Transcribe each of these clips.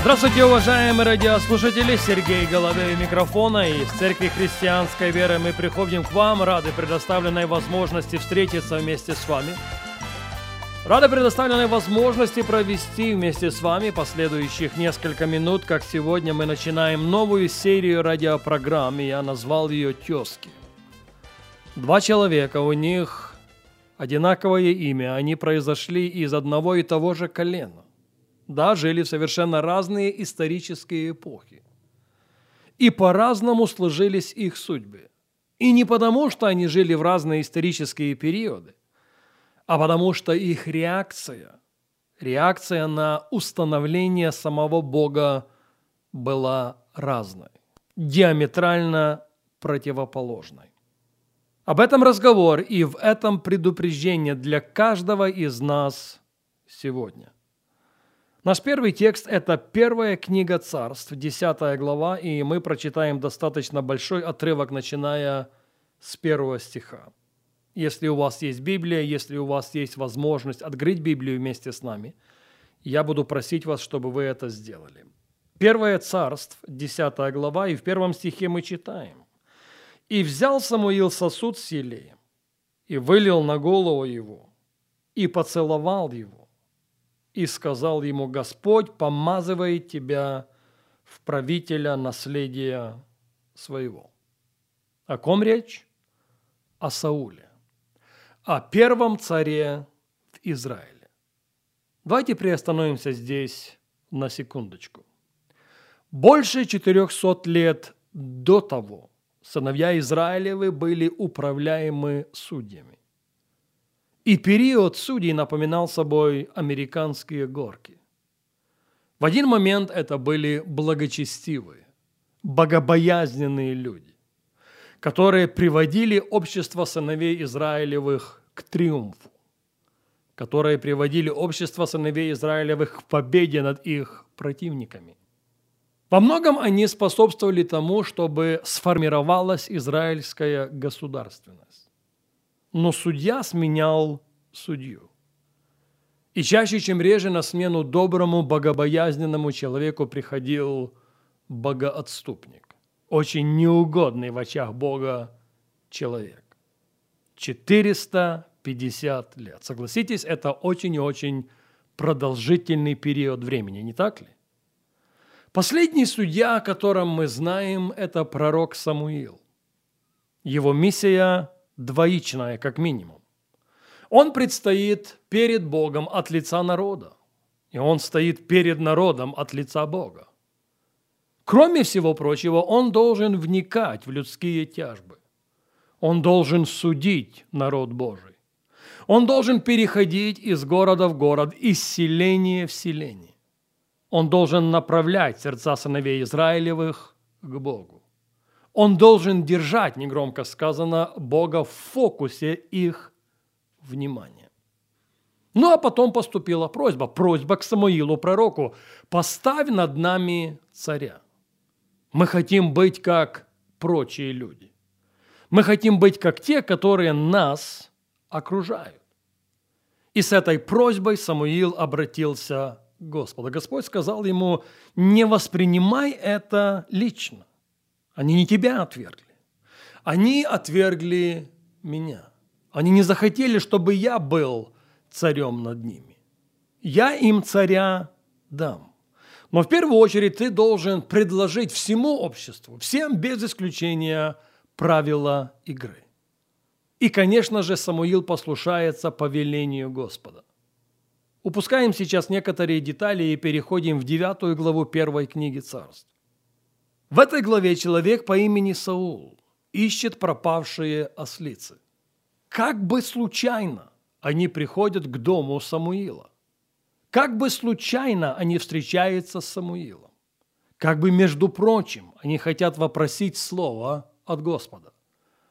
Здравствуйте, уважаемые радиослушатели! Сергей Головей микрофона. И в Церкви Христианской Веры мы приходим к вам, рады предоставленной возможности встретиться вместе с вами. Рады предоставленной возможности провести вместе с вами последующих несколько минут, как сегодня мы начинаем новую серию радиопрограмм, и я назвал ее «Тезки». Два человека, у них одинаковое имя, они произошли из одного и того же колена да, жили в совершенно разные исторические эпохи. И по-разному сложились их судьбы. И не потому, что они жили в разные исторические периоды, а потому что их реакция, реакция на установление самого Бога была разной, диаметрально противоположной. Об этом разговор и в этом предупреждение для каждого из нас сегодня – Наш первый текст – это первая книга царств, 10 глава, и мы прочитаем достаточно большой отрывок, начиная с первого стиха. Если у вас есть Библия, если у вас есть возможность открыть Библию вместе с нами, я буду просить вас, чтобы вы это сделали. Первое царств, 10 глава, и в первом стихе мы читаем. «И взял Самуил сосуд с елеем, и вылил на голову его, и поцеловал его, и сказал ему, Господь помазывает тебя в правителя наследия своего. О ком речь? О Сауле, о первом царе в Израиле. Давайте приостановимся здесь на секундочку. Больше 400 лет до того сыновья Израилевы были управляемы судьями. И период судей напоминал собой американские горки. В один момент это были благочестивые, богобоязненные люди, которые приводили общество сыновей Израилевых к триумфу, которые приводили общество сыновей Израилевых к победе над их противниками. Во многом они способствовали тому, чтобы сформировалась израильская государственность но судья сменял судью. И чаще, чем реже, на смену доброму, богобоязненному человеку приходил богоотступник, очень неугодный в очах Бога человек. 450 лет. Согласитесь, это очень и очень продолжительный период времени, не так ли? Последний судья, о котором мы знаем, это пророк Самуил. Его миссия двоичное, как минимум. Он предстоит перед Богом от лица народа, и он стоит перед народом от лица Бога. Кроме всего прочего, он должен вникать в людские тяжбы. Он должен судить народ Божий. Он должен переходить из города в город, из селения в селение. Он должен направлять сердца сыновей Израилевых к Богу. Он должен держать, негромко сказано, Бога в фокусе их внимания. Ну а потом поступила просьба, просьба к Самуилу, пророку, поставь над нами царя. Мы хотим быть как прочие люди. Мы хотим быть как те, которые нас окружают. И с этой просьбой Самуил обратился к Господу. Господь сказал ему, не воспринимай это лично. Они не тебя отвергли. Они отвергли меня. Они не захотели, чтобы я был царем над ними. Я им царя дам. Но в первую очередь ты должен предложить всему обществу, всем без исключения, правила игры. И, конечно же, Самуил послушается повелению Господа. Упускаем сейчас некоторые детали и переходим в девятую главу первой книги царств. В этой главе человек по имени Саул ищет пропавшие ослицы. Как бы случайно они приходят к дому Самуила. Как бы случайно они встречаются с Самуилом. Как бы, между прочим, они хотят вопросить слово от Господа.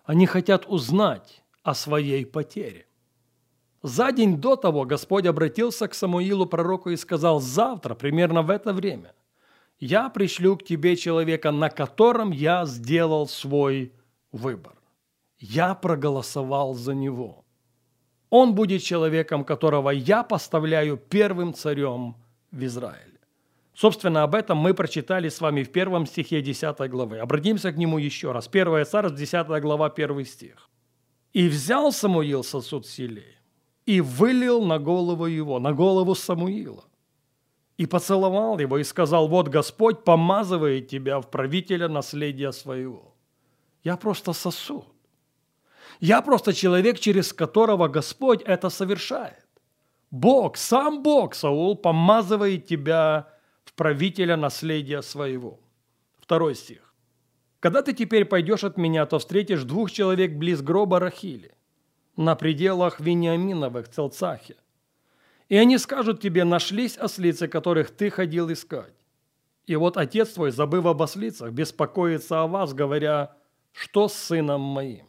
Они хотят узнать о своей потере. За день до того Господь обратился к Самуилу пророку и сказал, завтра, примерно в это время, я пришлю к тебе человека, на котором я сделал свой выбор. Я проголосовал за него. Он будет человеком, которого я поставляю первым царем в Израиле. Собственно, об этом мы прочитали с вами в первом стихе 10 главы. Обратимся к нему еще раз. Первая царств, 10 глава, 1 стих. «И взял Самуил сосуд селей, и вылил на голову его, на голову Самуила, и поцеловал его, и сказал, вот Господь помазывает тебя в правителя наследия своего. Я просто сосуд. Я просто человек, через которого Господь это совершает. Бог, сам Бог, Саул, помазывает тебя в правителя наследия своего. Второй стих. «Когда ты теперь пойдешь от меня, то встретишь двух человек близ гроба Рахили, на пределах Вениаминовых, Целцахе. И они скажут тебе, нашлись ослицы, которых ты ходил искать. И вот отец твой, забыв об ослицах, беспокоится о вас, говоря, что с сыном моим.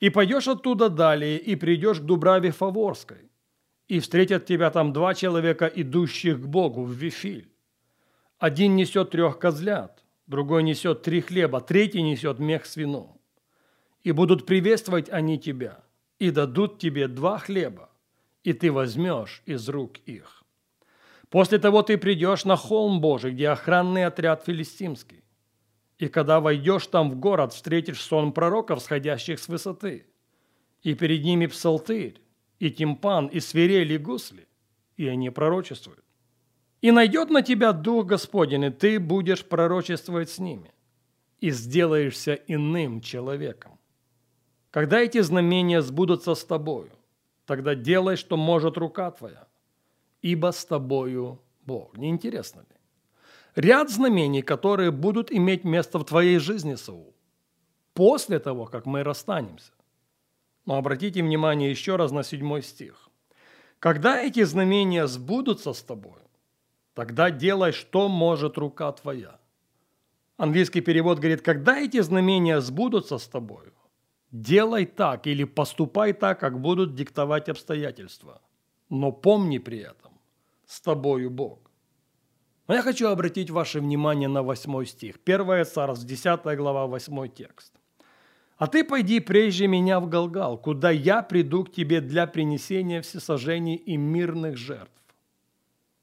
И пойдешь оттуда далее, и придешь к Дубраве Фаворской, и встретят тебя там два человека, идущих к Богу в Вифиль. Один несет трех козлят, другой несет три хлеба, третий несет мех с вином. И будут приветствовать они тебя, и дадут тебе два хлеба, и ты возьмешь из рук их. После того ты придешь на холм Божий, где охранный отряд филистимский. И когда войдешь там в город, встретишь сон пророков, сходящих с высоты. И перед ними псалтырь, и тимпан, и свирели, гусли, и они пророчествуют. И найдет на тебя Дух Господень, и ты будешь пророчествовать с ними, и сделаешься иным человеком. Когда эти знамения сбудутся с тобою, тогда делай, что может рука твоя, ибо с тобою Бог. Не интересно ли? Ряд знамений, которые будут иметь место в твоей жизни, Саул, после того, как мы расстанемся. Но обратите внимание еще раз на седьмой стих. «Когда эти знамения сбудутся с тобой, тогда делай, что может рука твоя». Английский перевод говорит, когда эти знамения сбудутся с тобой, делай так или поступай так, как будут диктовать обстоятельства. Но помни при этом, с тобою Бог. Но я хочу обратить ваше внимание на восьмой стих. Первая царств, 10 глава, 8 текст. А ты пойди прежде меня в Галгал, куда я приду к тебе для принесения всесожжений и мирных жертв.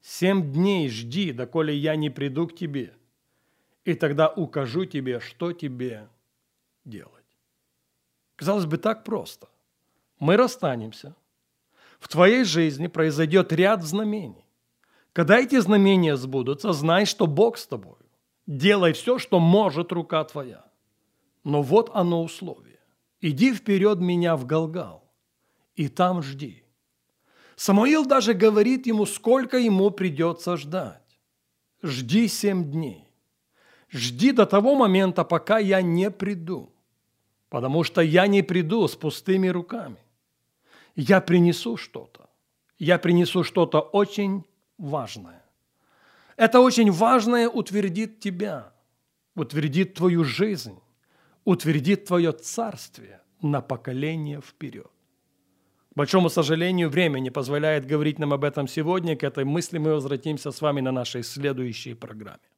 Семь дней жди, доколе я не приду к тебе, и тогда укажу тебе, что тебе делать. Казалось бы, так просто. Мы расстанемся. В твоей жизни произойдет ряд знамений. Когда эти знамения сбудутся, знай, что Бог с тобой. Делай все, что может рука твоя. Но вот оно условие. Иди вперед меня в Галгал, и там жди. Самуил даже говорит ему, сколько ему придется ждать. Жди семь дней. Жди до того момента, пока я не приду. Потому что я не приду с пустыми руками. Я принесу что-то. Я принесу что-то очень важное. Это очень важное утвердит тебя, утвердит твою жизнь, утвердит твое царствие на поколение вперед. К большому сожалению, время не позволяет говорить нам об этом сегодня. К этой мысли мы возвратимся с вами на нашей следующей программе.